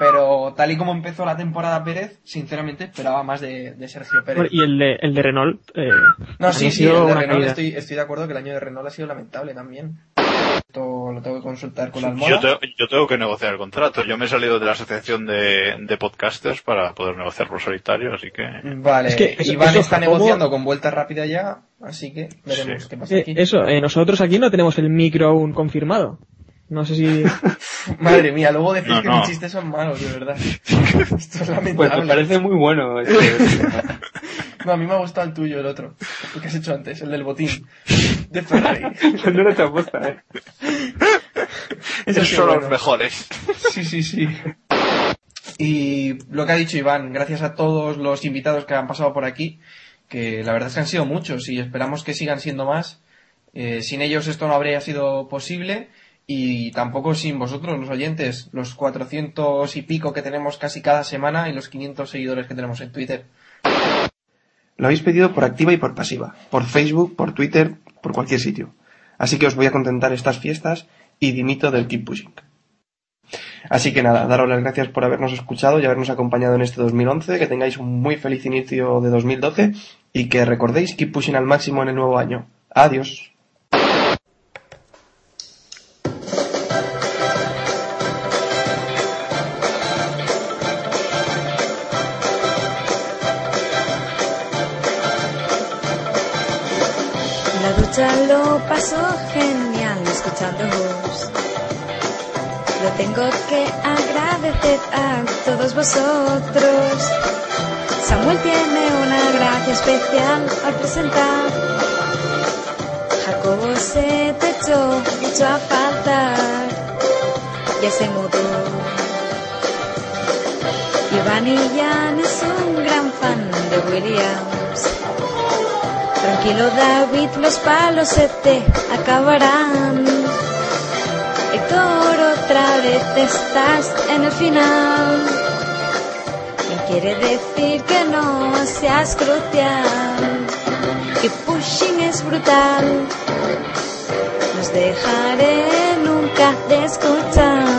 Pero tal y como empezó la temporada Pérez, sinceramente esperaba más de, de Sergio Pérez. Y el de, el de Renault. Eh, No, sí, sí, el de Renault estoy, estoy de acuerdo que el año de Renault ha sido lamentable también. Esto lo tengo que consultar con la almohada. Yo, te- yo tengo que negociar el contrato. Yo me he salido de la asociación de, de podcasters para poder negociar por solitario, así que... Vale, Es que eso- Iván eso, está Jacobo- negociando con vuelta rápida ya, así que veremos qué pasa Eh, aquí. eso, eh, nosotros aquí no tenemos el micro aún confirmado. No sé si... Madre mía, luego decís No, que no. mis chistes son malos, de verdad. Esto es Pues lamentable. me parece muy bueno. este- No, a mí me ha gustado el tuyo, el otro. El que has hecho antes, el del botín. De Ferrari. no lo he hecho aposta, eh. Eso Esos son bueno. los mejores. Sí, sí, sí. Y lo que ha dicho Iván, gracias a todos los invitados que han pasado por aquí, que la verdad es que han sido muchos y esperamos que sigan siendo más. Eh, sin ellos esto no habría sido posible y tampoco sin vosotros, los oyentes, los 400 y pico que tenemos casi cada semana y los 500 seguidores que tenemos en Twitter. Lo habéis pedido por activa y por pasiva, por Facebook, por Twitter, por cualquier sitio. Así que os voy a contentar estas fiestas y dimito del Keep Pushing. Así que nada, daros las gracias por habernos escuchado y habernos acompañado en este 2011, que tengáis un muy feliz inicio de 2012 y que recordéis Keep Pushing al máximo en el nuevo año. Adiós. Paso genial escuchándoos. Lo tengo que agradecer a todos vosotros. Samuel tiene una gracia especial al presentar. Jacobo se te echó mucho a faltar. Ya se mudó. Giovanni Jan es un gran fan de Williams. Tranquilo David, los palos se te acabarán. Héctor, otra vez estás en el final. Y quiere decir que no seas crucial. Que pushing es brutal. Nos dejaré nunca de escuchar.